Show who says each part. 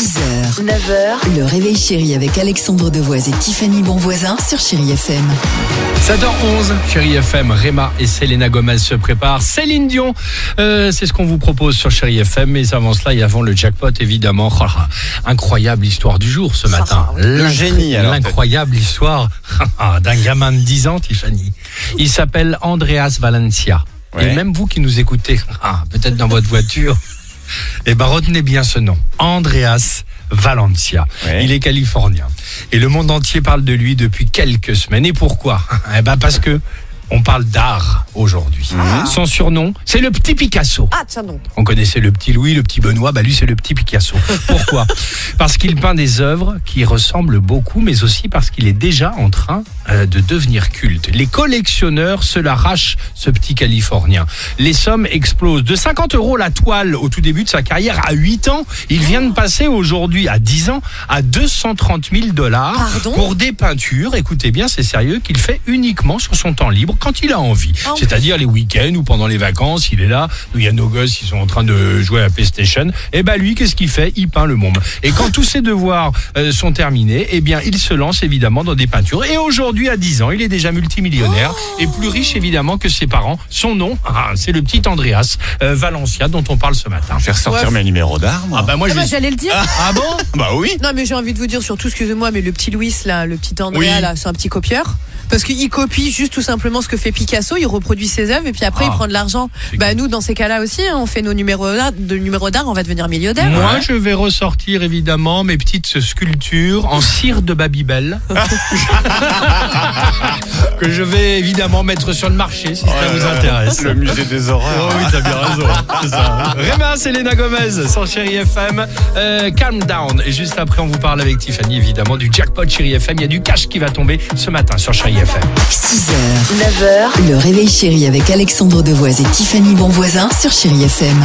Speaker 1: 6h, 9h, le réveil chéri avec Alexandre Devoise et Tiffany Bonvoisin sur Chéri FM.
Speaker 2: 7h11, Chéri FM, Réma et Selena Gomez se préparent. Céline Dion, euh, c'est ce qu'on vous propose sur Chéri FM. Mais avant cela et avant le jackpot, évidemment, Oh incroyable histoire du jour ce matin.
Speaker 3: Le génie, alors,
Speaker 2: L'incroyable histoire d'un gamin de 10 ans, Tiffany. Il s'appelle Andreas Valencia. Et même vous qui nous écoutez, ah, peut-être dans votre voiture, eh ben retenez bien ce nom, Andreas Valencia.
Speaker 3: Ouais.
Speaker 2: Il est californien et le monde entier parle de lui depuis quelques semaines. Et pourquoi? Eh ben parce que on parle d'art aujourd'hui. Son surnom, c'est le petit Picasso.
Speaker 4: Ah, tiens donc.
Speaker 2: On connaissait le petit Louis, le petit Benoît, bah lui c'est le petit Picasso. Pourquoi? Parce qu'il peint des œuvres qui ressemblent beaucoup, mais aussi parce qu'il est déjà en train euh, de devenir culte. Les collectionneurs se l'arrachent, ce petit Californien. Les sommes explosent. De 50 euros la toile au tout début de sa carrière, à 8 ans, il vient de passer aujourd'hui, à 10 ans, à 230 000 dollars pour des peintures, écoutez bien, c'est sérieux, qu'il fait uniquement sur son temps libre quand il a envie.
Speaker 4: En
Speaker 2: C'est-à-dire les week-ends ou pendant les vacances, il est là, il y a nos gosses, ils sont en train de jouer à la PlayStation. Et ben lui, qu'est-ce qu'il fait? Il peint le monde. Et quand tous ses devoirs euh, sont terminés, eh bien il se lance évidemment dans des peintures. Et aujourd'hui, à 10 ans, il est déjà multimillionnaire et plus riche évidemment que ses parents. Son nom, ah, c'est le petit Andreas euh, Valencia dont on parle ce matin.
Speaker 3: Je vais ressortir
Speaker 4: Ouais.
Speaker 3: mes numéros d'art. moi.
Speaker 2: Ah bah moi
Speaker 4: Ah
Speaker 2: je
Speaker 4: bah,
Speaker 2: vais...
Speaker 4: j'allais le dire.
Speaker 2: Ah bon?
Speaker 3: Bah oui.
Speaker 4: Non, mais j'ai envie de vous dire surtout, excusez-moi, mais le petit Louis, là, le petit Andrea,
Speaker 2: Oui.
Speaker 4: là, c'est un petit copieur. Parce qu'il copie juste tout simplement ce que fait Picasso, il reproduit ses œuvres et puis après
Speaker 2: Ah.
Speaker 4: il prend de l'argent. Bah nous, dans ces cas-là aussi, hein, on fait nos numéros d'art, de numéros d'art, on va devenir millionnaire.
Speaker 2: Moi, je vais ressortir évidemment mes petites sculptures en cire de Babybel. que je vais évidemment mettre sur le marché si ça vous intéresse.
Speaker 3: Le musée des
Speaker 2: Oh
Speaker 3: horreurs.
Speaker 2: oui, t'as bien raison. c'est ça. Réma, Selena Gomez sur Chéri FM. Euh, calm down. Et juste après, on vous parle avec Tiffany, évidemment, du jackpot Chéri FM. Il y a du cash qui va tomber ce matin sur Chéri FM.
Speaker 1: 6h, 9h, le réveil chéri avec Alexandre Devoise et Tiffany Bonvoisin sur Chéri FM.